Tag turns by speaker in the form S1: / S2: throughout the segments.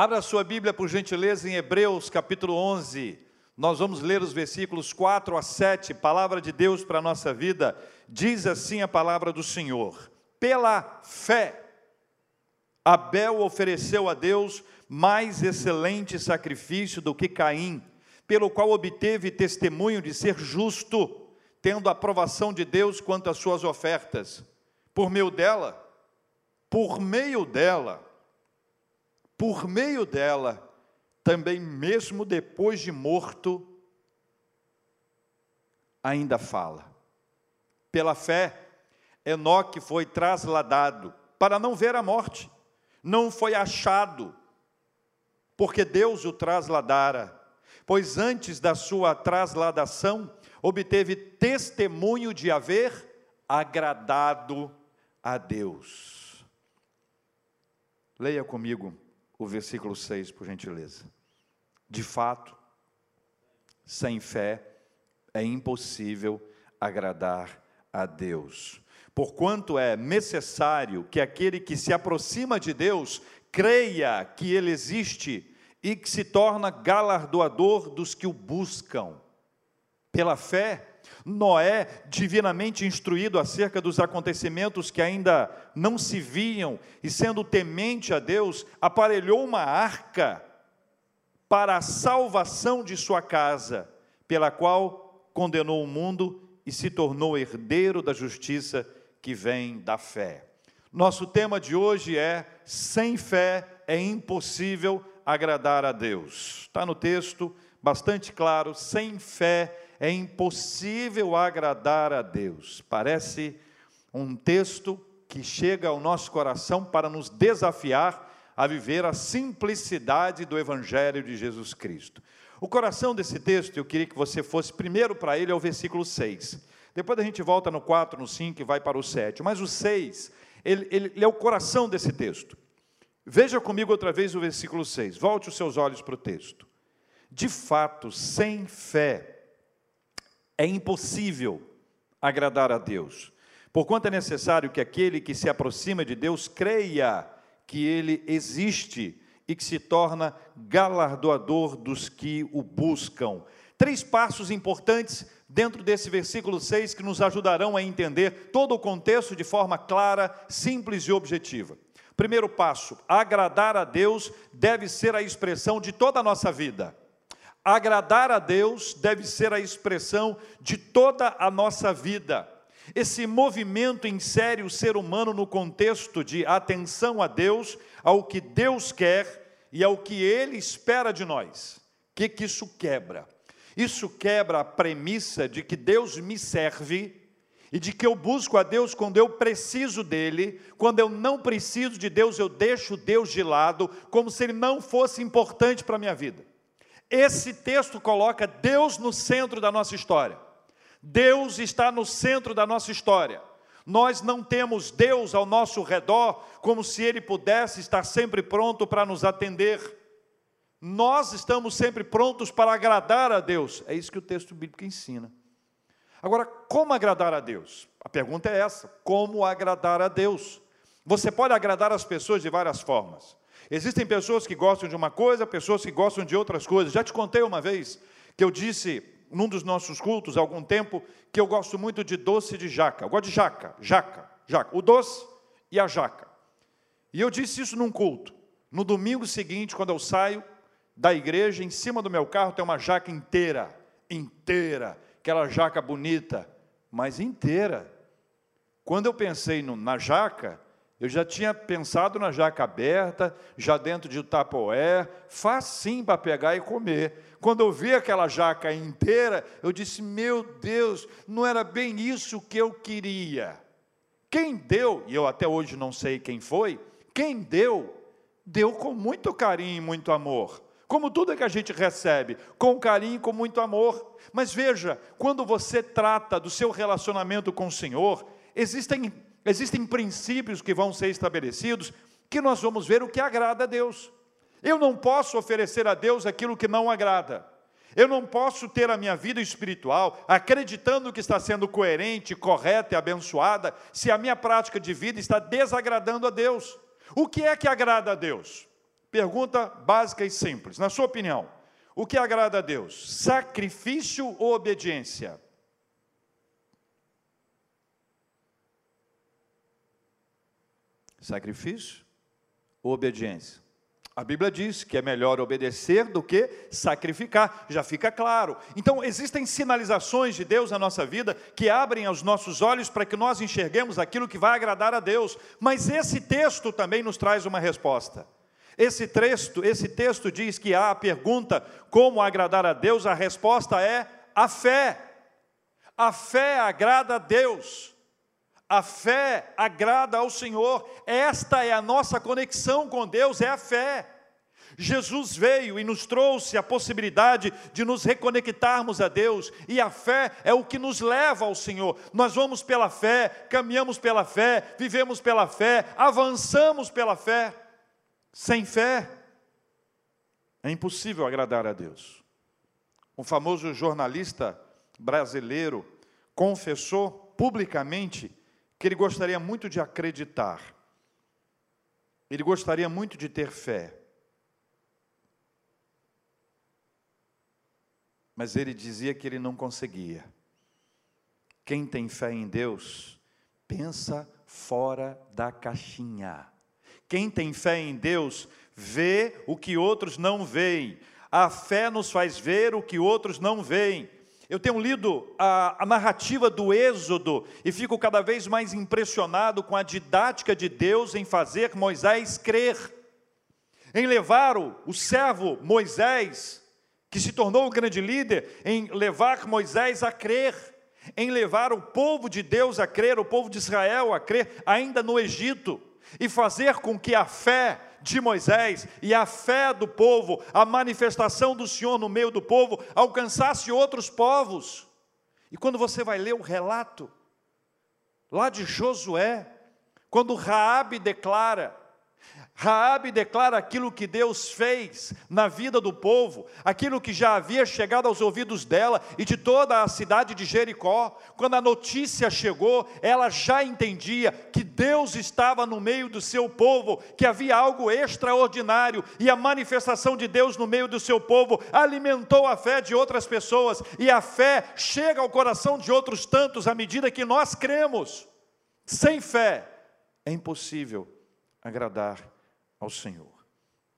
S1: Abra sua Bíblia, por gentileza, em Hebreus capítulo 11. Nós vamos ler os versículos 4 a 7, palavra de Deus para a nossa vida. Diz assim a palavra do Senhor: Pela fé, Abel ofereceu a Deus mais excelente sacrifício do que Caim, pelo qual obteve testemunho de ser justo, tendo aprovação de Deus quanto às suas ofertas. Por meio dela, por meio dela, por meio dela, também mesmo depois de morto, ainda fala. Pela fé, Enoque foi trasladado para não ver a morte, não foi achado, porque Deus o trasladara, pois antes da sua trasladação, obteve testemunho de haver agradado a Deus. Leia comigo o versículo 6, por gentileza. De fato, sem fé é impossível agradar a Deus. Porquanto é necessário que aquele que se aproxima de Deus creia que Ele existe e que se torna galardoador dos que o buscam. Pela fé, Noé, divinamente instruído acerca dos acontecimentos que ainda não se viam, e sendo temente a Deus, aparelhou uma arca para a salvação de sua casa, pela qual condenou o mundo e se tornou herdeiro da justiça que vem da fé. Nosso tema de hoje é: sem fé é impossível agradar a Deus. Está no texto, bastante claro: sem fé é impossível agradar a Deus. Parece um texto que chega ao nosso coração para nos desafiar a viver a simplicidade do Evangelho de Jesus Cristo. O coração desse texto, eu queria que você fosse primeiro para ele, é o versículo 6. Depois a gente volta no 4, no 5 e vai para o 7. Mas o 6, ele, ele, ele é o coração desse texto. Veja comigo outra vez o versículo 6. Volte os seus olhos para o texto. De fato, sem fé, é impossível agradar a Deus. Porquanto é necessário que aquele que se aproxima de Deus creia que ele existe e que se torna galardoador dos que o buscam. Três passos importantes dentro desse versículo 6 que nos ajudarão a entender todo o contexto de forma clara, simples e objetiva. Primeiro passo: agradar a Deus deve ser a expressão de toda a nossa vida. Agradar a Deus deve ser a expressão de toda a nossa vida. Esse movimento insere o ser humano no contexto de atenção a Deus, ao que Deus quer e ao que Ele espera de nós. O que, que isso quebra? Isso quebra a premissa de que Deus me serve e de que eu busco a Deus quando eu preciso dele, quando eu não preciso de Deus, eu deixo Deus de lado, como se ele não fosse importante para a minha vida. Esse texto coloca Deus no centro da nossa história. Deus está no centro da nossa história. Nós não temos Deus ao nosso redor como se Ele pudesse estar sempre pronto para nos atender. Nós estamos sempre prontos para agradar a Deus. É isso que o texto bíblico ensina. Agora, como agradar a Deus? A pergunta é essa: como agradar a Deus? Você pode agradar as pessoas de várias formas. Existem pessoas que gostam de uma coisa, pessoas que gostam de outras coisas. Já te contei uma vez que eu disse num dos nossos cultos há algum tempo que eu gosto muito de doce de jaca. Eu gosto de jaca, jaca, jaca, o doce e a jaca. E eu disse isso num culto. No domingo seguinte, quando eu saio da igreja, em cima do meu carro tem uma jaca inteira, inteira, aquela jaca bonita, mas inteira. Quando eu pensei no, na jaca, eu já tinha pensado na jaca aberta, já dentro de tapoé, facinho para pegar e comer. Quando eu vi aquela jaca inteira, eu disse: Meu Deus, não era bem isso que eu queria. Quem deu, e eu até hoje não sei quem foi, quem deu, deu com muito carinho e muito amor. Como tudo que a gente recebe, com carinho e com muito amor. Mas veja, quando você trata do seu relacionamento com o Senhor, existem Existem princípios que vão ser estabelecidos que nós vamos ver o que agrada a Deus. Eu não posso oferecer a Deus aquilo que não agrada. Eu não posso ter a minha vida espiritual acreditando que está sendo coerente, correta e abençoada, se a minha prática de vida está desagradando a Deus. O que é que agrada a Deus? pergunta básica e simples. Na sua opinião, o que agrada a Deus? Sacrifício ou obediência? Sacrifício ou obediência? A Bíblia diz que é melhor obedecer do que sacrificar, já fica claro. Então, existem sinalizações de Deus na nossa vida que abrem os nossos olhos para que nós enxerguemos aquilo que vai agradar a Deus. Mas esse texto também nos traz uma resposta. Esse texto, esse texto diz que há a pergunta como agradar a Deus, a resposta é a fé. A fé agrada a Deus. A fé agrada ao Senhor, esta é a nossa conexão com Deus, é a fé. Jesus veio e nos trouxe a possibilidade de nos reconectarmos a Deus, e a fé é o que nos leva ao Senhor. Nós vamos pela fé, caminhamos pela fé, vivemos pela fé, avançamos pela fé. Sem fé, é impossível agradar a Deus. Um famoso jornalista brasileiro confessou publicamente que ele gostaria muito de acreditar, ele gostaria muito de ter fé, mas ele dizia que ele não conseguia. Quem tem fé em Deus, pensa fora da caixinha. Quem tem fé em Deus, vê o que outros não veem. A fé nos faz ver o que outros não veem. Eu tenho lido a, a, narrativa do Êxodo e fico cada vez mais impressionado com a didática de Deus em fazer Moisés crer, em levar o, o servo Moisés, que se tornou o grande líder, em levar Moisés a crer, em levar o povo de Deus a crer, o povo de Israel a crer, ainda no Egito, e fazer com que a fé de Moisés e a fé do povo, a manifestação do Senhor no meio do povo, alcançasse outros povos. E quando você vai ler o relato lá de Josué, quando Raabe declara Raabe declara aquilo que Deus fez na vida do povo, aquilo que já havia chegado aos ouvidos dela e de toda a cidade de Jericó. Quando a notícia chegou, ela já entendia que Deus estava no meio do seu povo, que havia algo extraordinário e a manifestação de Deus no meio do seu povo alimentou a fé de outras pessoas e a fé chega ao coração de outros tantos à medida que nós cremos. Sem fé é impossível agradar ao Senhor.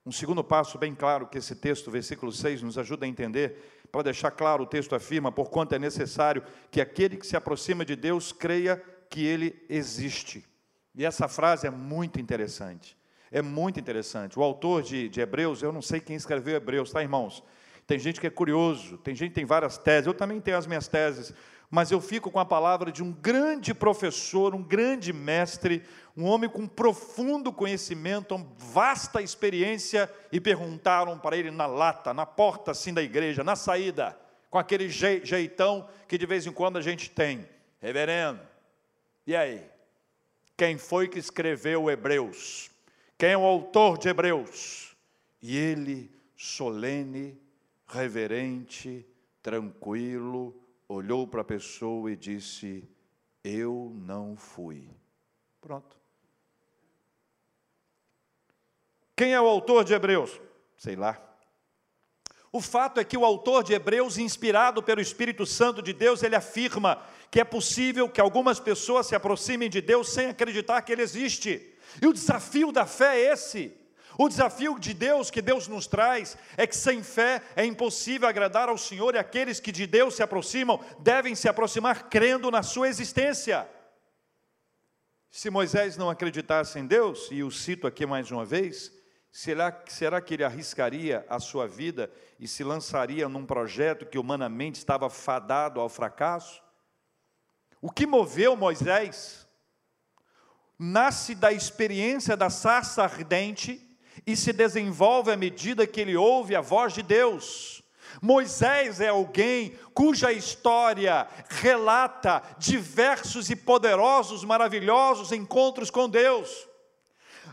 S1: Um segundo passo bem claro que esse texto, versículo 6, nos ajuda a entender, para deixar claro, o texto afirma, por quanto é necessário que aquele que se aproxima de Deus creia que Ele existe. E essa frase é muito interessante, é muito interessante. O autor de, de Hebreus, eu não sei quem escreveu Hebreus, tá irmãos? Tem gente que é curioso, tem gente que tem várias teses, eu também tenho as minhas teses, mas eu fico com a palavra de um grande professor, um grande mestre, um homem com profundo conhecimento, uma vasta experiência, e perguntaram para ele na lata, na porta assim da igreja, na saída, com aquele jeitão que de vez em quando a gente tem, reverendo, e aí? Quem foi que escreveu Hebreus? Quem é o autor de Hebreus? E ele, solene, reverente, tranquilo, olhou para a pessoa e disse: Eu não fui. Pronto. Quem é o autor de Hebreus? Sei lá. O fato é que o autor de Hebreus, inspirado pelo Espírito Santo de Deus, ele afirma que é possível que algumas pessoas se aproximem de Deus sem acreditar que Ele existe. E o desafio da fé é esse. O desafio de Deus que Deus nos traz é que sem fé é impossível agradar ao Senhor e aqueles que de Deus se aproximam devem se aproximar crendo na sua existência. Se Moisés não acreditasse em Deus, e o cito aqui mais uma vez, será, será que ele arriscaria a sua vida e se lançaria num projeto que humanamente estava fadado ao fracasso? O que moveu Moisés nasce da experiência da sarça ardente e se desenvolve à medida que ele ouve a voz de Deus. Moisés é alguém cuja história relata diversos e poderosos, maravilhosos encontros com Deus.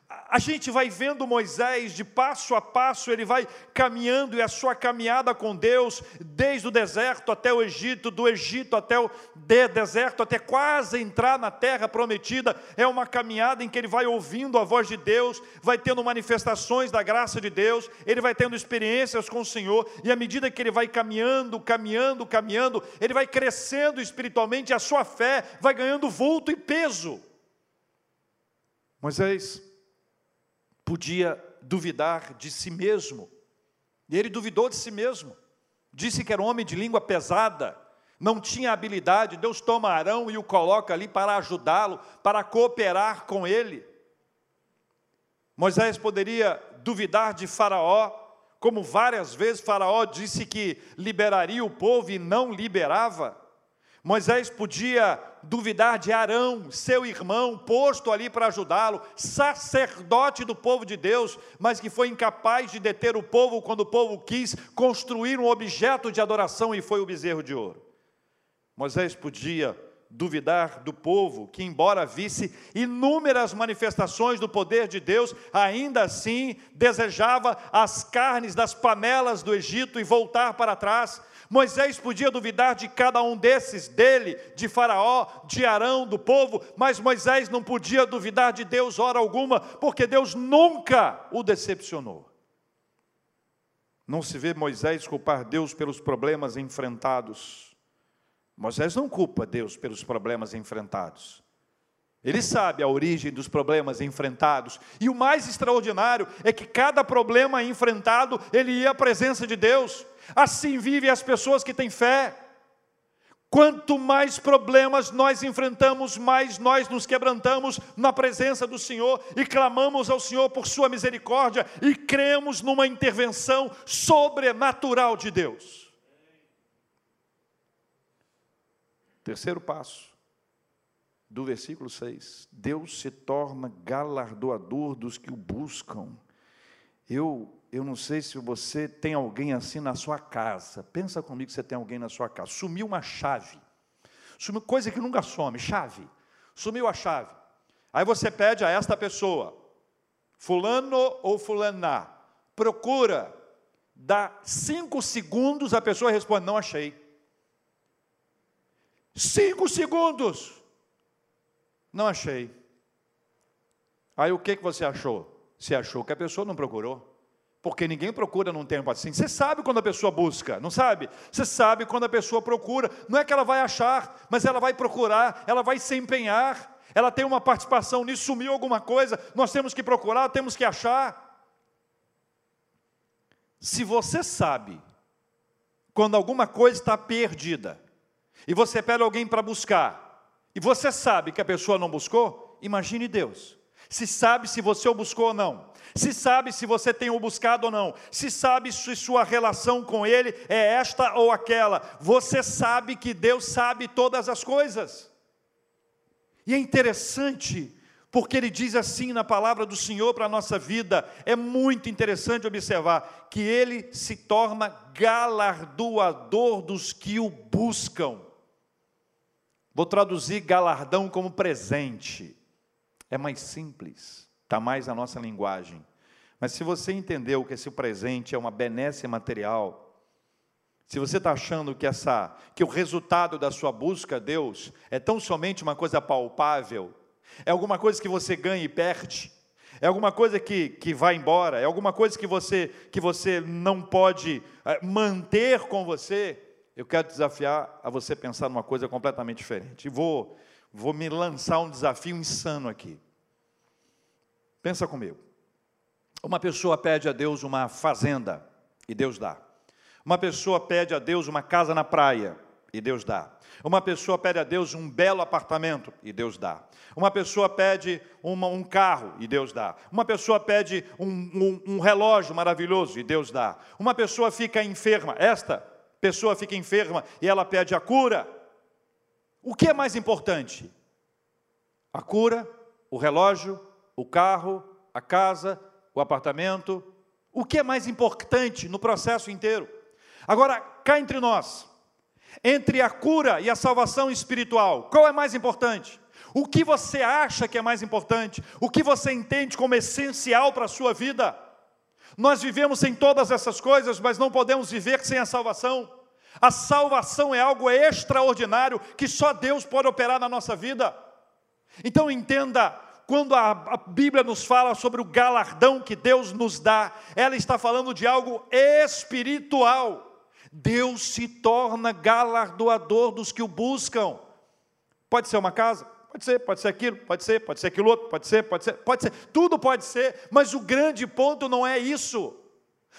S1: A gente vai vendo Moisés de passo a passo, ele vai caminhando e a sua caminhada com Deus, desde o deserto até o Egito, do Egito até o de deserto, até quase entrar na terra prometida, é uma caminhada em que ele vai ouvindo a voz de Deus, vai tendo manifestações da graça de Deus, ele vai tendo experiências com o Senhor, e à medida que ele vai caminhando, caminhando, caminhando, ele vai crescendo espiritualmente, a sua fé vai ganhando vulto e peso. Moisés podia duvidar de si mesmo. E ele duvidou de si mesmo. Disse que era um homem de língua pesada, não tinha habilidade. Deus toma Arão e o coloca ali para ajudá-lo, para cooperar com ele. Moisés poderia duvidar de Faraó, como várias vezes Faraó disse que liberaria o povo e não liberava. Moisés podia duvidar de Arão, seu irmão, posto ali para ajudá-lo, sacerdote do povo de Deus, mas que foi incapaz de deter o povo quando o povo quis construir um objeto de adoração e foi o bezerro de ouro. Moisés podia duvidar do povo, que, embora visse inúmeras manifestações do poder de Deus, ainda assim desejava as carnes das panelas do Egito e voltar para trás, Moisés podia duvidar de cada um desses, dele, de Faraó, de Arão, do povo, mas Moisés não podia duvidar de Deus hora alguma, porque Deus nunca o decepcionou. Não se vê Moisés culpar Deus pelos problemas enfrentados. Moisés não culpa Deus pelos problemas enfrentados. Ele sabe a origem dos problemas enfrentados. E o mais extraordinário é que cada problema enfrentado, ele ia à presença de Deus. Assim vivem as pessoas que têm fé. Quanto mais problemas nós enfrentamos, mais nós nos quebrantamos na presença do Senhor e clamamos ao Senhor por Sua misericórdia e cremos numa intervenção sobrenatural de Deus. Terceiro passo do versículo 6: Deus se torna galardoador dos que o buscam. Eu eu não sei se você tem alguém assim na sua casa. Pensa comigo que você tem alguém na sua casa. Sumiu uma chave. Sumiu coisa que nunca some, chave. Sumiu a chave. Aí você pede a esta pessoa, fulano ou fulana, procura. Dá cinco segundos, a pessoa responde, não achei. Cinco segundos. Não achei. Aí o que, que você achou? Você achou que a pessoa não procurou? Porque ninguém procura num tempo assim. Você sabe quando a pessoa busca, não sabe? Você sabe quando a pessoa procura. Não é que ela vai achar, mas ela vai procurar, ela vai se empenhar. Ela tem uma participação nisso, sumiu alguma coisa, nós temos que procurar, temos que achar. Se você sabe quando alguma coisa está perdida, e você pede alguém para buscar, e você sabe que a pessoa não buscou, imagine Deus. Se sabe se você o buscou ou não se sabe se você tem o buscado ou não, se sabe se sua relação com Ele é esta ou aquela, você sabe que Deus sabe todas as coisas. E é interessante, porque Ele diz assim na palavra do Senhor para a nossa vida, é muito interessante observar que Ele se torna galardoador dos que o buscam. Vou traduzir galardão como presente, é mais simples está mais na nossa linguagem. Mas se você entendeu que esse presente é uma benesse material, se você está achando que, essa, que o resultado da sua busca a Deus é tão somente uma coisa palpável, é alguma coisa que você ganha e perde, é alguma coisa que, que vai embora, é alguma coisa que você, que você não pode é, manter com você, eu quero desafiar a você pensar numa coisa completamente diferente. E vou, vou me lançar um desafio insano aqui. Pensa comigo. Uma pessoa pede a Deus uma fazenda e Deus dá. Uma pessoa pede a Deus uma casa na praia e Deus dá. Uma pessoa pede a Deus um belo apartamento e Deus dá. Uma pessoa pede uma, um carro e Deus dá. Uma pessoa pede um, um, um relógio maravilhoso e Deus dá. Uma pessoa fica enferma, esta pessoa fica enferma e ela pede a cura. O que é mais importante? A cura, o relógio o carro, a casa, o apartamento. O que é mais importante no processo inteiro? Agora, cá entre nós, entre a cura e a salvação espiritual, qual é mais importante? O que você acha que é mais importante? O que você entende como essencial para a sua vida? Nós vivemos sem todas essas coisas, mas não podemos viver sem a salvação. A salvação é algo extraordinário que só Deus pode operar na nossa vida. Então entenda, quando a, a, Bíblia nos fala sobre o galardão que Deus nos dá, ela está falando de algo espiritual. Deus se torna galardoador dos que o buscam. Pode ser uma casa, pode ser, pode ser aquilo, pode ser, pode ser aquilo outro, pode ser, pode ser, pode ser, tudo pode ser, mas o grande ponto não é isso.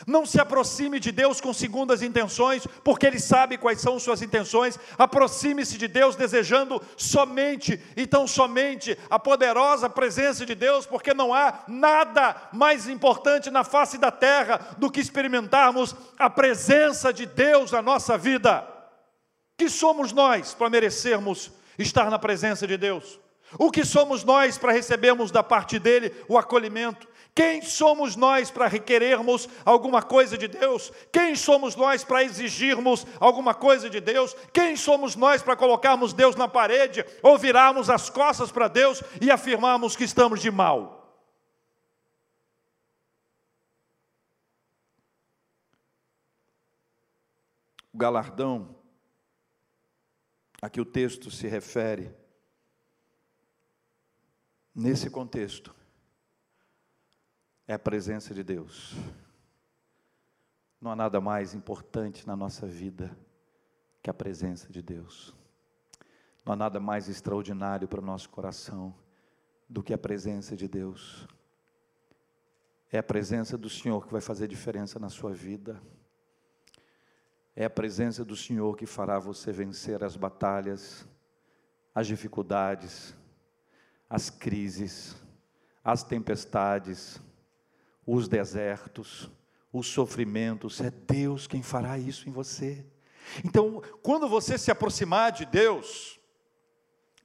S1: Não se aproxime de Deus com segundas intenções, porque Ele sabe quais são suas intenções. Aproxime-se de Deus desejando somente, então somente, a poderosa presença de Deus, porque não há nada mais importante na face da terra do que experimentarmos a presença de Deus na nossa vida. Que somos nós para merecermos estar na presença de Deus? O que somos nós para recebermos da parte dele o acolhimento? Quem somos nós para requerermos alguma coisa de Deus? Quem somos nós para exigirmos alguma coisa de Deus? Quem somos nós para colocarmos Deus na parede ou virarmos as costas para Deus e afirmarmos que estamos de mal? O galardão a que o texto se refere, nesse contexto, é a presença de Deus. Não há nada mais importante na nossa vida que a presença de Deus. Não há nada mais extraordinário para o nosso coração do que a presença de Deus. É a presença do Senhor que vai fazer diferença na sua vida. É a presença do Senhor que fará você vencer as batalhas, as dificuldades, as crises, as tempestades, os desertos, os sofrimentos, é Deus quem fará isso em você. Então, quando você se aproximar de Deus,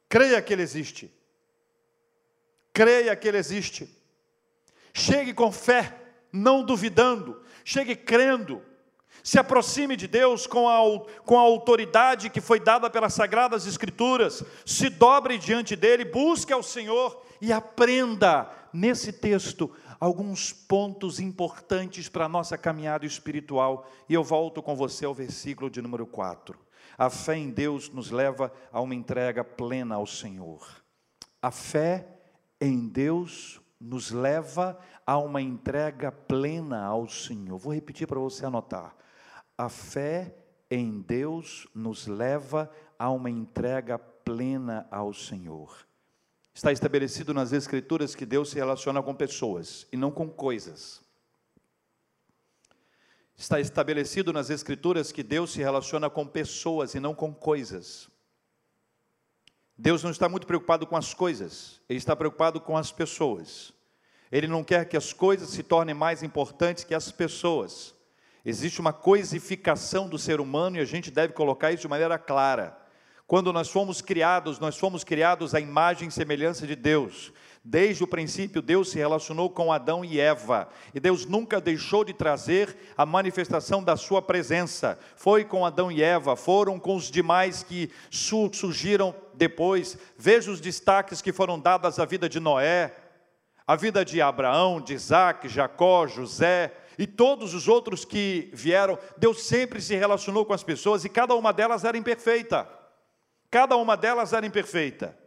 S1: creia que Ele existe. Creia que Ele existe. Chegue com fé, não duvidando. Chegue crendo. Se aproxime de Deus com a, com a autoridade que foi dada pelas Sagradas Escrituras. Se dobre diante dEle, busque ao Senhor e aprenda nesse texto alguns pontos importantes para a nossa caminhada espiritual. E eu volto com você ao versículo de número 4. A fé em Deus nos leva a uma entrega plena ao Senhor. A fé em Deus nos leva a uma entrega plena ao Senhor. Vou repetir para você anotar. A fé em Deus nos leva a uma entrega plena ao Senhor. Está estabelecido nas Escrituras que Deus se relaciona com pessoas e não com coisas. Está estabelecido nas Escrituras que Deus se relaciona com pessoas e não com coisas. Deus não está muito preocupado com as coisas, Ele está preocupado com as pessoas. Ele não quer que as coisas se tornem mais importantes que as pessoas. Existe uma coisificação do ser humano e a gente deve colocar isso de maneira clara. Quando nós fomos criados, nós fomos criados à imagem e semelhança de Deus. Desde o princípio, Deus se relacionou com Adão e Eva, e Deus nunca deixou de trazer a manifestação da sua presença. Foi com Adão e Eva, foram com os demais que surgiram depois. Veja os destaques que foram dados à vida de Noé, a vida de Abraão, de Isaac, Jacó, José, e todos os outros que vieram, Deus sempre se relacionou com as pessoas e cada uma delas era imperfeita. Cada uma delas era imperfeita.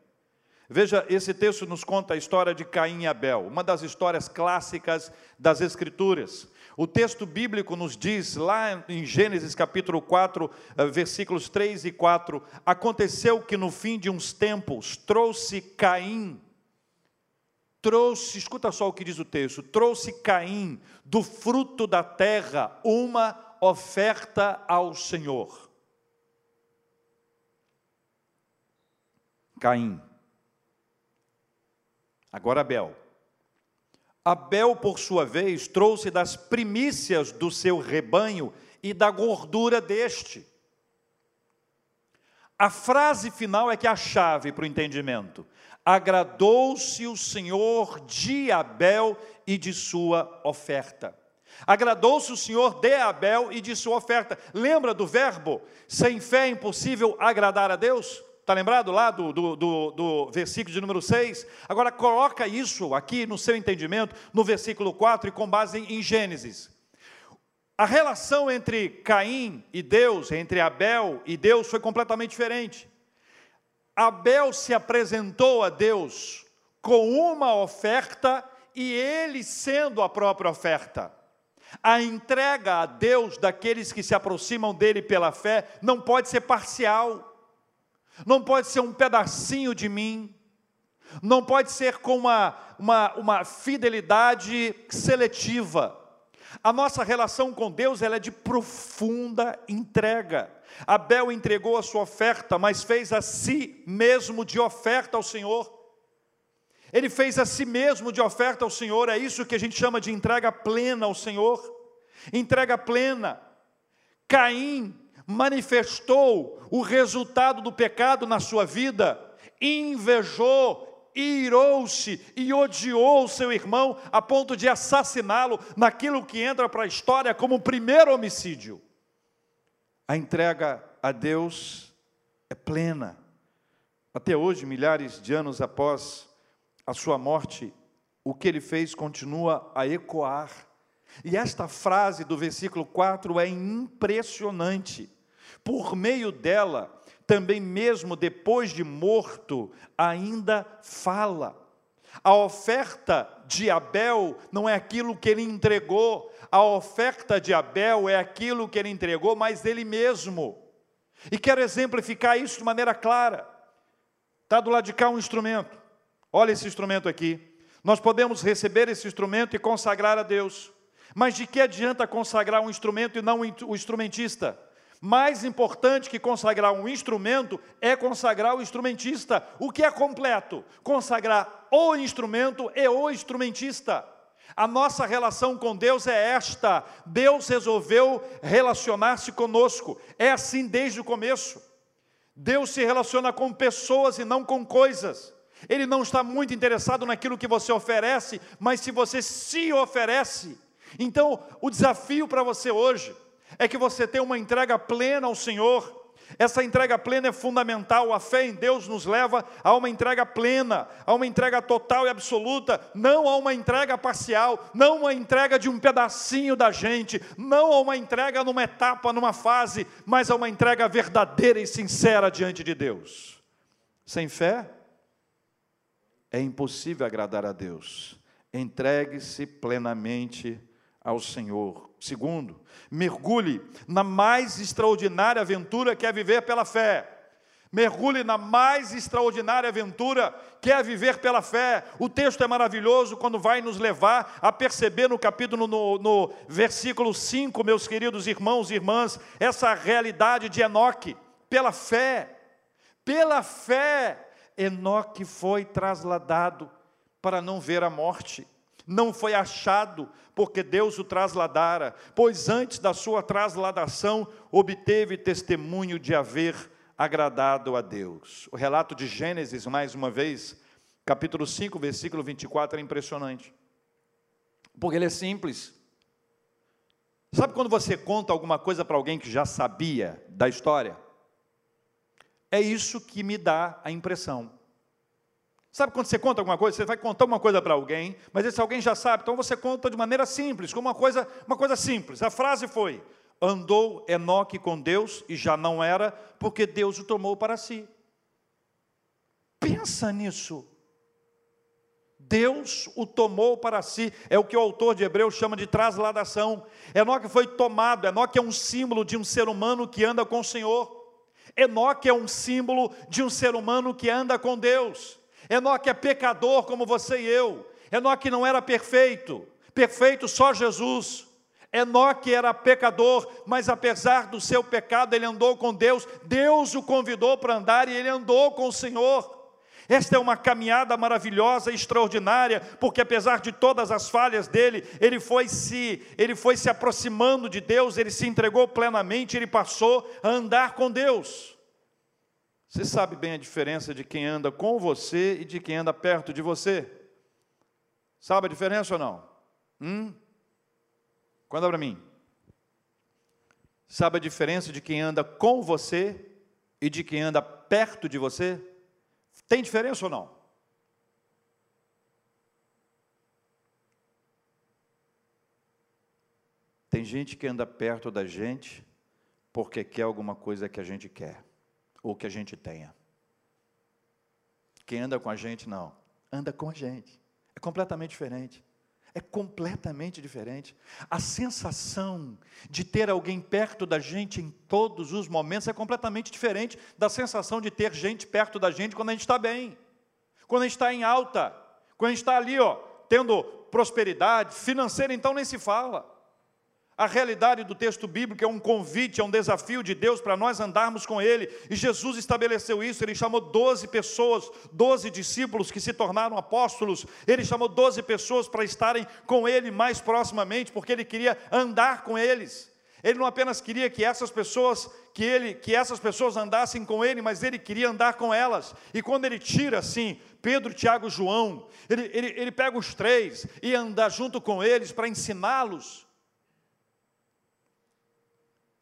S1: Veja, esse texto nos conta a história de Caim e Abel, uma das histórias clássicas das Escrituras. O texto bíblico nos diz, lá em Gênesis capítulo 4, eh, versículos 3 e 4, aconteceu que no fim de uns tempos trouxe Caim, trouxe, escuta só o que diz o texto, trouxe Caim do fruto da terra uma oferta ao Senhor. Caim. Agora Abel. Abel, por sua vez, trouxe das primícias do seu rebanho e da gordura deste. A frase final é que é a chave para o entendimento. Agradou-se o Senhor de Abel e de sua oferta. Agradou-se o Senhor de Abel e de sua oferta. Lembra do verbo? Sem fé é impossível agradar a Deus? Está lembrado lá do, do, do, do, versículo de número 6? Agora coloca isso aqui no seu entendimento, no versículo 4, e com base em, Gênesis. A relação entre Caim e Deus, entre Abel e Deus, foi completamente diferente. Abel se apresentou a Deus com uma oferta e ele sendo a própria oferta. A entrega a Deus daqueles que se aproximam dele pela fé não pode ser parcial não pode ser um pedacinho de mim, não pode ser com uma, uma, uma fidelidade seletiva. A nossa relação com Deus ela é de profunda entrega. Abel entregou a sua oferta, mas fez a si mesmo de oferta ao Senhor. Ele fez a si mesmo de oferta ao Senhor, é isso que a gente chama de entrega plena ao Senhor. Entrega plena. Caim manifestou o resultado do pecado na sua vida, invejou, irou-se e odiou seu irmão a ponto de assassiná-lo naquilo que entra para a história como o primeiro homicídio. A entrega a Deus é plena. Até hoje, milhares de anos após a sua morte, o que ele fez continua a ecoar. E esta frase do versículo 4 é impressionante por meio dela, também mesmo depois de morto, ainda fala. A oferta de Abel não é aquilo que ele entregou, a oferta de Abel é aquilo que ele entregou, mas ele mesmo. E quero exemplificar isso de maneira clara. Está do lado de cá um instrumento. Olha esse instrumento aqui. Nós podemos receber esse instrumento e consagrar a Deus. Mas de que adianta consagrar um instrumento e não o instrumentista? Mais importante que consagrar um instrumento é consagrar o instrumentista. O que é completo? Consagrar o instrumento e o instrumentista. A nossa relação com Deus é esta. Deus resolveu relacionar-se conosco. É assim desde o começo. Deus se relaciona com pessoas e não com coisas. Ele não está muito interessado naquilo que você oferece, mas se você se oferece. Então, o desafio para você hoje é que você tenha uma entrega plena ao Senhor. Essa entrega plena é fundamental. A fé em Deus nos leva a uma entrega plena, a uma entrega total e absoluta, não a uma entrega parcial, não uma entrega de um pedacinho da gente, não a uma entrega numa etapa, numa fase, mas a uma entrega verdadeira e sincera diante de Deus. Sem fé, é impossível agradar a Deus. Entregue-se plenamente ao Senhor. Segundo, mergulhe na mais extraordinária aventura que é viver pela fé. Mergulhe na mais extraordinária aventura que é viver pela fé. O texto é maravilhoso quando vai nos levar a perceber no capítulo, no, no versículo 5, meus queridos irmãos e irmãs, essa realidade de Enoque. Pela fé, pela fé, Enoque foi trasladado para não ver a morte não foi achado, porque Deus o trasladara, pois antes da sua trasladação obteve testemunho de haver agradado a Deus. O relato de Gênesis, mais uma vez, capítulo 5, versículo 24, é impressionante, porque ele é simples. Sabe quando você conta alguma coisa para alguém que já sabia da história? É isso que me dá a impressão. Sabe quando você conta alguma coisa, você vai contar uma coisa para alguém, mas esse alguém já sabe, então você conta de maneira simples, como uma coisa, uma coisa simples. A frase foi: andou Enoque com Deus e já não era, porque Deus o tomou para si. Pensa nisso. Deus o tomou para si, é o que o autor de Hebreus chama de trasladação. Enoque foi tomado, Enoque é um símbolo de um ser humano que anda com o Senhor. Enoque é um símbolo de um ser humano que anda com Deus. Enoque é pecador como você e eu. Enoque não era perfeito, perfeito só Jesus. Enoque era pecador, mas apesar do seu pecado, ele andou com Deus. Deus o convidou para andar e ele andou com o Senhor. Esta é uma caminhada maravilhosa, extraordinária, porque apesar de todas as falhas dele, ele foi se ele foi se aproximando de Deus, ele se entregou plenamente, ele passou a andar com Deus. Você sabe bem a diferença de quem anda com você e de quem anda perto de você? Sabe a diferença ou não? Hum? Conta para mim. Sabe a diferença de quem anda com você e de quem anda perto de você? Tem diferença ou não? Tem gente que anda perto da gente porque quer alguma coisa que a gente quer, ou que a gente tenha. Quem anda com a gente, não. Anda com a gente. É completamente diferente. É completamente diferente. A sensação de ter alguém perto da gente em todos os momentos é completamente diferente da sensação de ter gente perto da gente quando a gente está bem, quando a gente está em alta, quando a gente está ali, ó, tendo prosperidade financeira, então nem se fala. A realidade do texto bíblico é um convite, é um desafio de Deus para nós andarmos com Ele. E Jesus estabeleceu isso, Ele chamou 12 pessoas, 12 discípulos que se tornaram apóstolos. Ele chamou 12 pessoas para estarem com Ele mais proximamente, porque Ele queria andar com eles. Ele não apenas queria que essas pessoas, que ele, que essas pessoas andassem com ele, mas ele queria andar com elas. E quando ele tira assim, Pedro, Tiago, João, ele, ele, ele pega os três e anda junto com eles para ensiná-los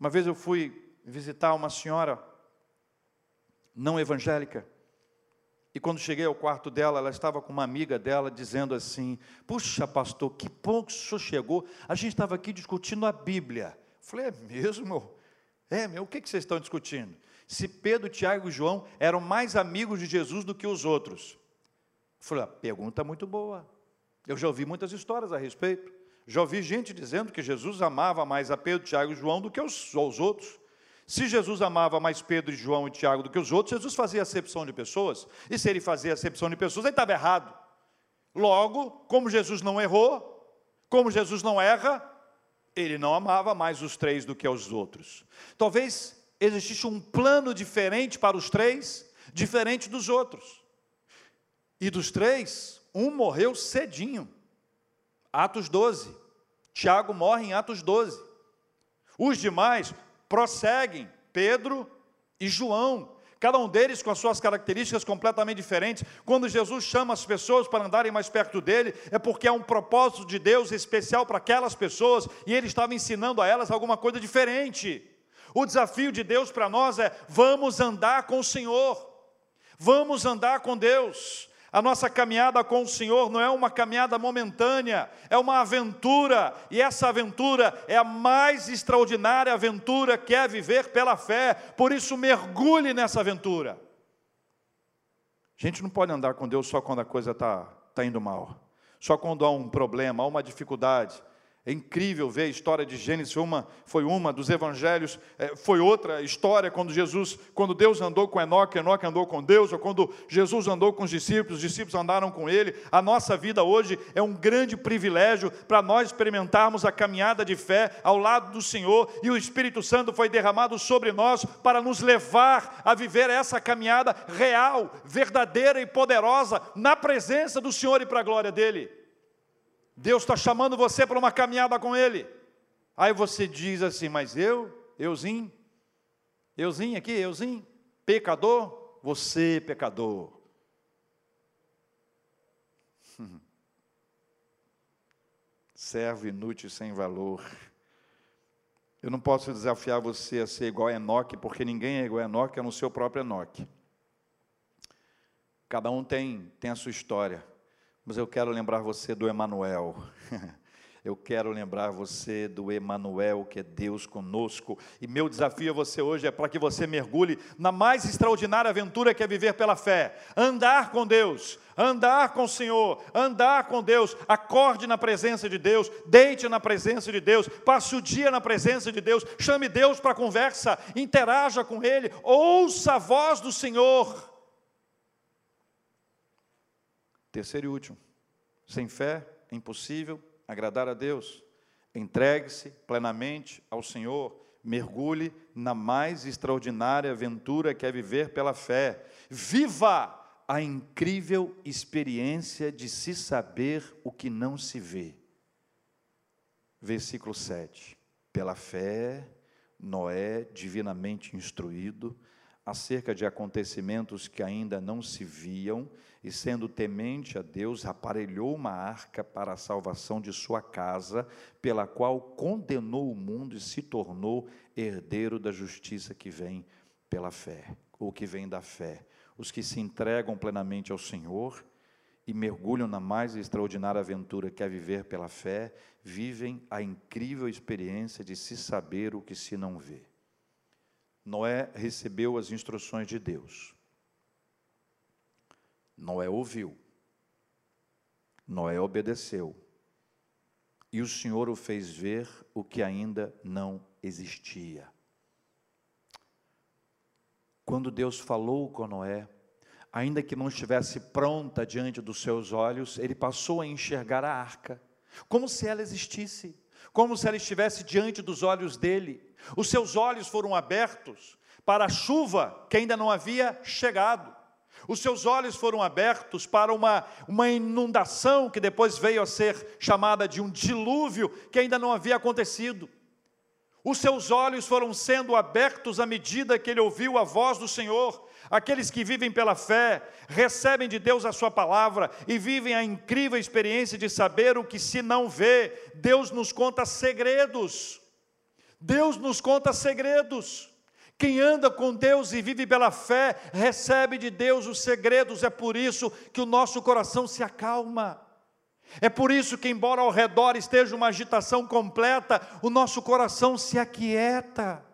S1: uma vez eu fui visitar uma senhora não evangélica. E quando cheguei ao quarto dela, ela estava com uma amiga dela dizendo assim: Puxa, pastor, que bom que o senhor chegou. A gente estava aqui discutindo a Bíblia. Eu falei: É mesmo? É, meu, o que, que vocês estão discutindo? Se Pedro, Tiago e João eram mais amigos de Jesus do que os outros. Eu falei: ah, Pergunta muito boa. Eu já ouvi muitas histórias a respeito. Já ouvi gente dizendo que Jesus amava mais a Pedro, Tiago e João do que os, os outros. Se Jesus amava mais Pedro, João e Tiago do que os outros, Jesus fazia acepção de pessoas. E se ele fazia acepção de pessoas, ele estava errado. Logo, como Jesus não errou, como Jesus não erra, ele não amava mais os três do que os outros. Talvez existisse um plano diferente para os três, diferente dos outros. E dos três, um morreu cedinho. Atos 12. Tiago morre em Atos 12. Os demais prosseguem, Pedro e João, cada um deles com as suas características completamente diferentes. Quando Jesus chama as pessoas para andarem mais perto dele, é porque há um propósito de Deus especial para aquelas pessoas e ele estava ensinando a elas alguma coisa diferente. O desafio de Deus para nós é: vamos andar com o Senhor, vamos andar com Deus. A nossa caminhada com o Senhor não é uma caminhada momentânea, é uma aventura, e essa aventura é a mais extraordinária aventura que é viver pela fé, por isso mergulhe nessa aventura. A gente não pode andar com Deus só quando a coisa está tá indo mal, só quando há um problema, há uma dificuldade. É incrível ver a história de Gênesis, foi uma, foi uma dos evangelhos, é, foi outra história quando Jesus, quando Deus andou com Enoque, Enoque andou com Deus, ou quando Jesus andou com os discípulos, os discípulos andaram com ele. A nossa vida hoje é um grande privilégio para nós experimentarmos a caminhada de fé ao lado do Senhor, e o Espírito Santo foi derramado sobre nós para nos levar a viver essa caminhada real, verdadeira e poderosa na presença do Senhor e para a glória dele. Deus está chamando você para uma caminhada com Ele. Aí você diz assim, mas eu, euzinho, euzinho aqui, euzinho, pecador, você pecador. Servo inútil sem valor. Eu não posso desafiar você a ser igual a Enoque, porque ninguém é igual a Enoque, é no seu próprio Enoque. Cada um tem, tem a sua história. Mas eu quero lembrar você do Emanuel. Eu quero lembrar você do Emanuel, que é Deus conosco. E meu desafio a você hoje é para que você mergulhe na mais extraordinária aventura que é viver pela fé. Andar com Deus, andar com o Senhor, andar com Deus. Acorde na presença de Deus, deite na presença de Deus, passe o dia na presença de Deus, chame Deus para conversa, interaja com Ele, ouça a voz do Senhor. Terceiro e último, sem fé é impossível agradar a Deus. Entregue-se plenamente ao Senhor, mergulhe na mais extraordinária aventura que é viver pela fé. Viva a incrível experiência de se saber o que não se vê. Versículo 7. Pela fé, Noé, divinamente instruído, acerca de acontecimentos que ainda não se viam, e sendo temente a Deus, aparelhou uma arca para a salvação de sua casa, pela qual condenou o mundo e se tornou herdeiro da justiça que vem pela fé. ou que vêm da fé. Os que se entregam plenamente ao Senhor e mergulham na mais extraordinária aventura que é viver pela fé, vivem a incrível experiência de se saber o que se não vê. Noé recebeu as instruções de Deus. Noé ouviu. Noé obedeceu. E o Senhor o fez ver o que ainda não existia. Quando Deus falou com Noé, ainda que não estivesse pronta diante dos seus olhos, ele passou a enxergar a arca, como se ela existisse, como se ela estivesse diante dos olhos dele. Os seus olhos foram abertos para a chuva que ainda não havia chegado. Os seus olhos foram abertos para uma, uma inundação que depois veio a ser chamada de um dilúvio que ainda não havia acontecido. Os seus olhos foram sendo abertos à medida que ele ouviu a voz do Senhor. Aqueles que vivem pela fé, recebem de Deus a sua palavra e vivem a incrível experiência de saber o que se não vê. Deus nos conta segredos. Deus nos conta segredos. Quem anda com Deus e vive pela fé, recebe de Deus os segredos. É por isso que o nosso coração se acalma. É por isso que, embora ao redor esteja uma agitação completa, o nosso coração se aquieta,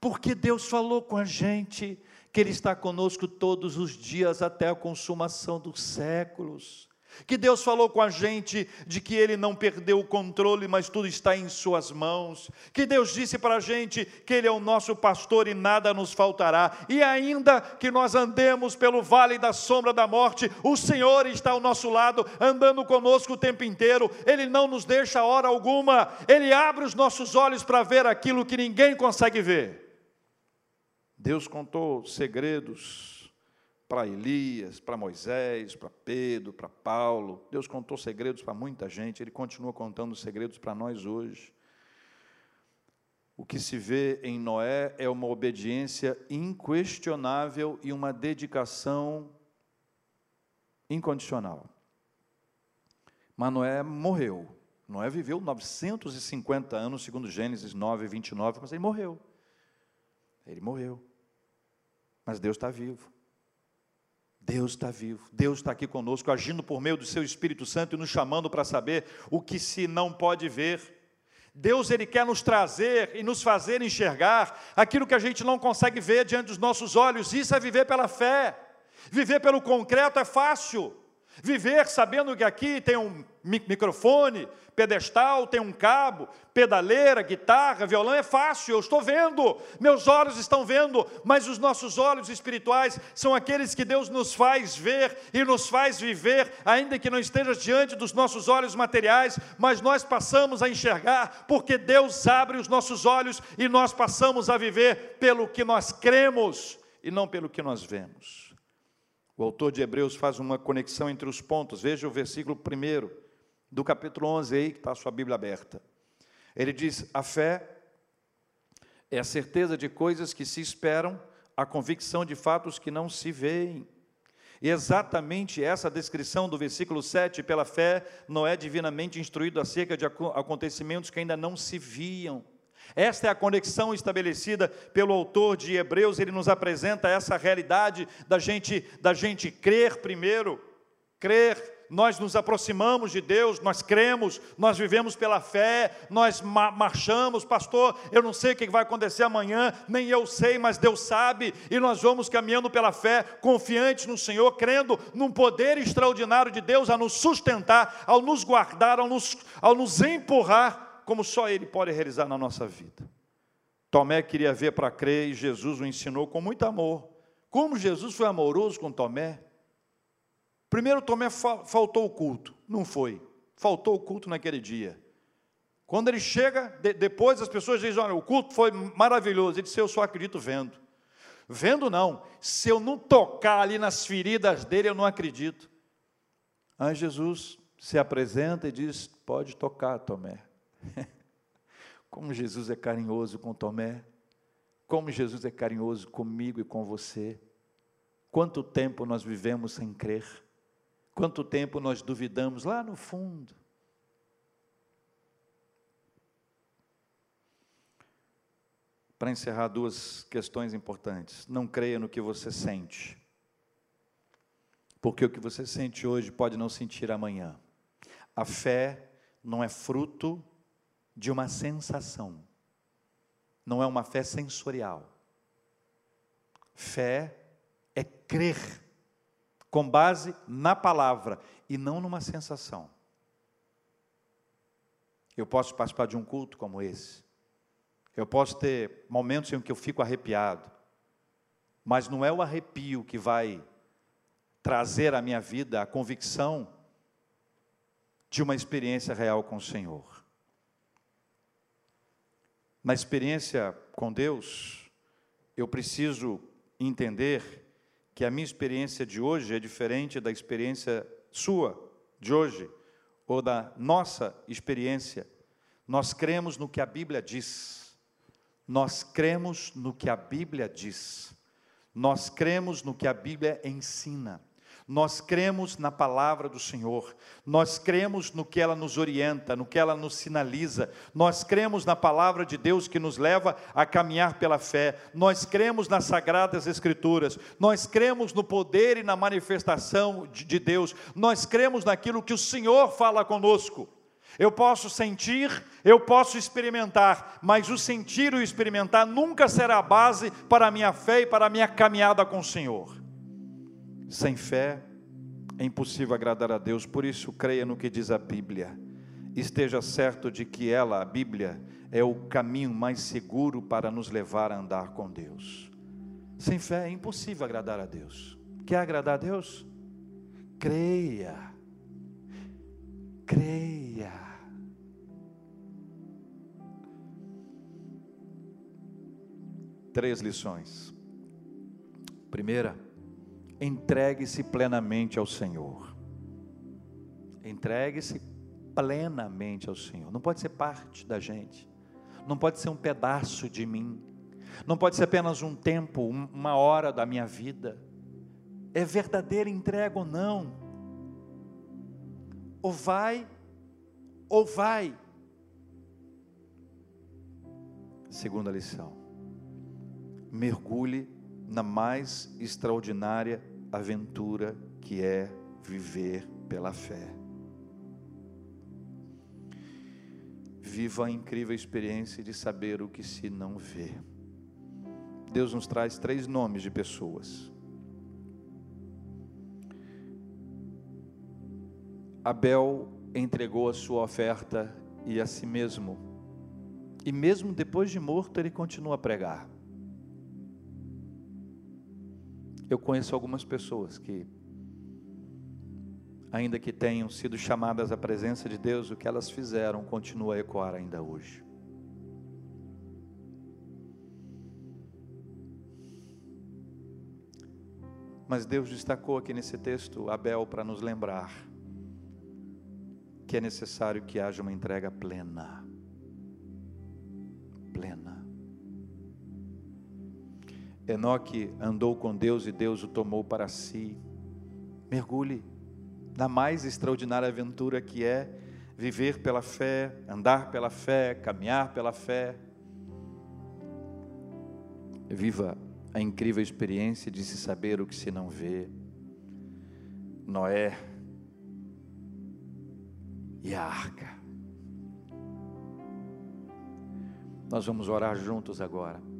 S1: porque Deus falou com a gente que Ele está conosco todos os dias até a consumação dos séculos que Deus falou com a gente de que Ele não perdeu o controle, mas tudo está em Suas mãos, que Deus disse para a gente que Ele é o nosso pastor e nada nos faltará, e ainda que nós andemos pelo vale da sombra da morte, o Senhor está ao nosso lado, andando conosco o tempo inteiro, Ele não nos deixa hora alguma, Ele abre os nossos olhos para ver aquilo que ninguém consegue ver. Deus contou segredos para Elias, para Moisés, para Pedro, para Paulo. Deus contou segredos para muita gente, Ele continua contando segredos para nós hoje. O que se vê em Noé é uma obediência inquestionável e uma dedicação incondicional. Mas Noé morreu. Noé viveu 950 anos, segundo Gênesis 9, 29, mas ele morreu. Ele morreu. Mas Deus está vivo. Deus está vivo, Deus está aqui conosco, agindo por meio do seu Espírito Santo e nos chamando para saber o que se não pode ver. Deus ele quer nos trazer e nos fazer enxergar aquilo que a gente não consegue ver diante dos nossos olhos. Isso é viver pela fé. Viver pelo concreto é fácil. Viver sabendo que aqui tem um microfone, pedestal, tem um cabo, pedaleira, guitarra, violão, é fácil, eu estou vendo, meus olhos estão vendo, mas os nossos olhos espirituais são aqueles que Deus nos faz ver e nos faz viver, ainda que não esteja diante dos nossos olhos materiais, mas nós passamos a enxergar, porque Deus abre os nossos olhos e nós passamos a viver pelo que nós cremos e não pelo que nós vemos. O autor de Hebreus faz uma conexão entre os pontos. Veja o versículo 1 do capítulo 11 aí, que está a sua Bíblia aberta. Ele diz: A fé é a certeza de coisas que se esperam, a convicção de fatos que não se veem. E exatamente essa descrição do versículo 7, pela fé, Noé divinamente instruído acerca de acontecimentos que ainda não se viam. Esta é a conexão estabelecida pelo autor de Hebreus, ele nos apresenta essa realidade da gente, da gente crer primeiro, crer, nós nos aproximamos de Deus, nós cremos, nós vivemos pela fé, nós ma marchamos, pastor, eu não sei o que vai acontecer amanhã, nem eu sei, mas Deus sabe, e nós vamos caminhando pela fé, confiantes no Senhor, crendo num poder extraordinário de Deus a nos sustentar, ao nos guardar, ao nos, ao nos empurrar como só Ele pode realizar na nossa vida. Tomé queria ver para crer e Jesus o ensinou com muito amor. Como Jesus foi amoroso com Tomé. Primeiro, Tomé faltou o culto. Não foi. Faltou o culto naquele dia. Quando ele chega, de, depois as pessoas dizem: Olha, o culto foi maravilhoso. Ele disse: Eu só acredito vendo. Vendo não. Se eu não tocar ali nas feridas dele, eu não acredito. Aí Jesus se apresenta e diz: Pode tocar, Tomé. Como Jesus é carinhoso com Tomé, como Jesus é carinhoso comigo e com você. Quanto tempo nós vivemos sem crer, quanto tempo nós duvidamos lá no fundo. para encerrar, duas questões importantes. Não creia no que você sente, porque o que você sente hoje pode não sentir amanhã. A fé não é fruto de uma sensação, não é uma fé sensorial. Fé é crer com base na palavra e não numa sensação. Eu posso participar de um culto como esse, eu posso ter momentos em que eu fico arrepiado, mas não é o arrepio que vai trazer à minha vida a convicção de uma experiência real com o Senhor. Na experiência com Deus, eu preciso entender que a minha experiência de hoje é diferente da experiência sua de hoje, ou da nossa experiência. Nós cremos no que a Bíblia diz. Nós cremos no que a Bíblia diz. Nós cremos no que a Bíblia ensina. Nós cremos na palavra do Senhor, nós cremos no que ela nos orienta, no que ela nos sinaliza, nós cremos na palavra de Deus que nos leva a caminhar pela fé, nós cremos nas sagradas Escrituras, nós cremos no poder e na manifestação de Deus, nós cremos naquilo que o Senhor fala conosco. Eu posso sentir, eu posso experimentar, mas o sentir e o experimentar nunca será a base para a minha fé e para a minha caminhada com o Senhor. Sem fé é impossível agradar a Deus, por isso creia no que diz a Bíblia. Esteja certo de que ela, a Bíblia, é o caminho mais seguro para nos levar a andar com Deus. Sem fé é impossível agradar a Deus. Quer agradar a Deus? Creia. Creia. Três lições. Primeira, entregue-se plenamente ao Senhor. Entregue-se plenamente ao Senhor. Não pode ser parte da gente. Não pode ser um pedaço de mim. Não pode ser apenas um tempo, uma hora da minha vida. É verdadeira entrega ou não? Ou vai, ou vai. Segunda lição. Mergulhe na mais extraordinária aventura que é viver pela fé. Viva a incrível experiência de saber o que se não vê. Deus nos traz três nomes de pessoas. Abel entregou a sua oferta e a si mesmo. E mesmo depois de morto, ele continua a pregar. Eu conheço algumas pessoas que, ainda que tenham sido chamadas à presença de Deus, o que elas fizeram continua a ecoar ainda hoje. Mas Deus destacou aqui nesse texto Abel para nos lembrar que é necessário que haja uma entrega plena. Enoque andou com Deus e Deus o tomou para si. Mergulhe na mais extraordinária aventura que é viver pela fé, andar pela fé, caminhar pela fé. Viva a incrível experiência de se saber o que se não vê. Noé e a arca. Nós vamos orar juntos agora.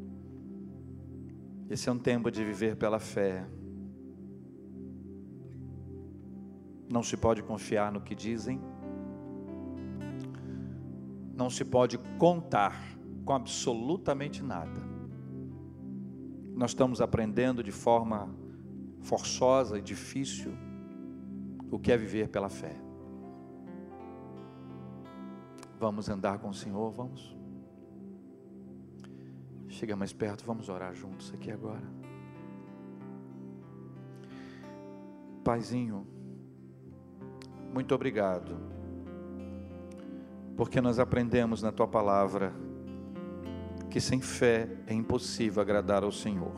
S1: Esse é um tempo de viver pela fé. Não se pode confiar no que dizem, não se pode contar com absolutamente nada. Nós estamos aprendendo de forma forçosa e difícil o que é viver pela fé. Vamos andar com o Senhor, vamos. Chega mais perto, vamos orar juntos aqui agora. Paizinho, muito obrigado, porque nós aprendemos na tua palavra que sem fé é impossível agradar ao Senhor.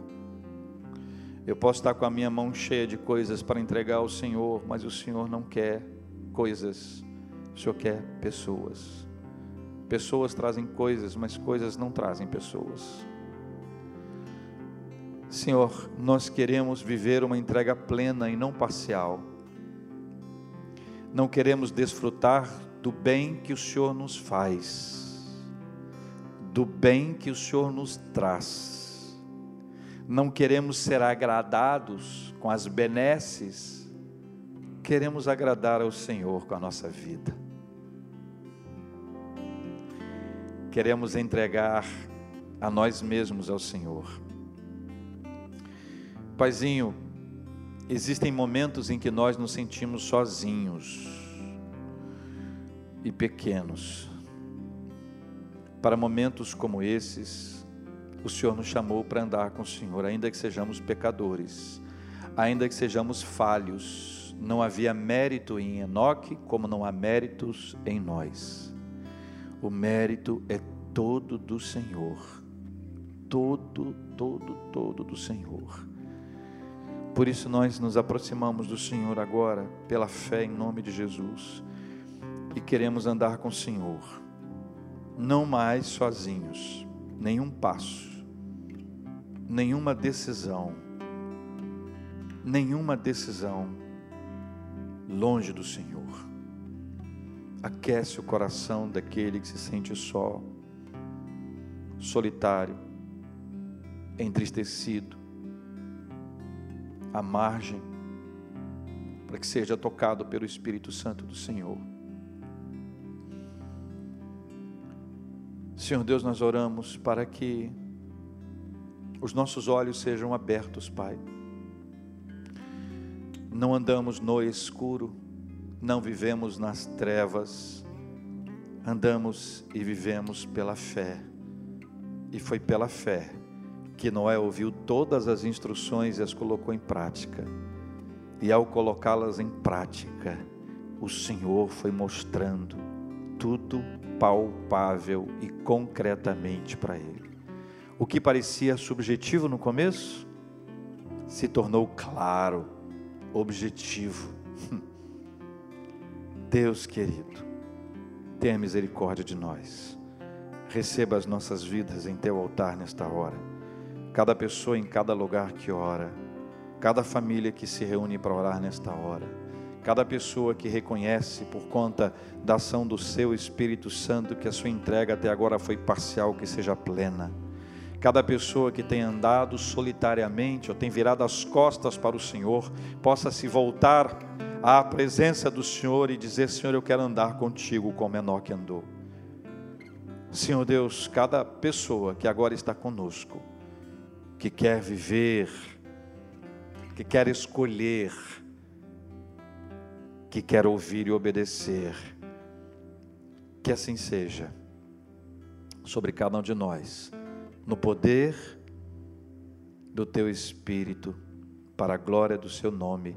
S1: Eu posso estar com a minha mão cheia de coisas para entregar ao Senhor, mas o Senhor não quer coisas, o Senhor quer pessoas. Pessoas trazem coisas, mas coisas não trazem pessoas. Senhor, nós queremos viver uma entrega plena e não parcial. Não queremos desfrutar do bem que o Senhor nos faz, do bem que o Senhor nos traz. Não queremos ser agradados com as benesses, queremos agradar ao Senhor com a nossa vida. Queremos entregar a nós mesmos ao Senhor. Paizinho, existem momentos em que nós nos sentimos sozinhos e pequenos. Para momentos como esses, o Senhor nos chamou para andar com o Senhor, ainda que sejamos pecadores, ainda que sejamos falhos. Não havia mérito em Enoque, como não há méritos em nós. O mérito é todo do Senhor. Todo, todo, todo do Senhor. Por isso nós nos aproximamos do Senhor agora, pela fé em nome de Jesus, e queremos andar com o Senhor, não mais sozinhos, nenhum passo, nenhuma decisão, nenhuma decisão longe do Senhor. Aquece o coração daquele que se sente só, solitário, entristecido, à margem, para que seja tocado pelo Espírito Santo do Senhor. Senhor Deus, nós oramos para que os nossos olhos sejam abertos, Pai. Não andamos no escuro, não vivemos nas trevas, andamos e vivemos pela fé. E foi pela fé que Noé ouviu todas as instruções e as colocou em prática. E ao colocá-las em prática, o Senhor foi mostrando tudo palpável e concretamente para ele. O que parecia subjetivo no começo se tornou claro, objetivo. Deus querido, tenha misericórdia de nós. Receba as nossas vidas em teu altar nesta hora cada pessoa em cada lugar que ora, cada família que se reúne para orar nesta hora, cada pessoa que reconhece por conta da ação do seu Espírito Santo que a sua entrega até agora foi parcial, que seja plena. Cada pessoa que tem andado solitariamente ou tem virado as costas para o Senhor, possa se voltar à presença do Senhor e dizer: Senhor, eu quero andar contigo como Enoque andou. Senhor Deus, cada pessoa que agora está conosco, que quer viver, que quer escolher, que quer ouvir e obedecer. Que assim seja sobre cada um de nós, no poder do teu Espírito, para a glória do seu nome,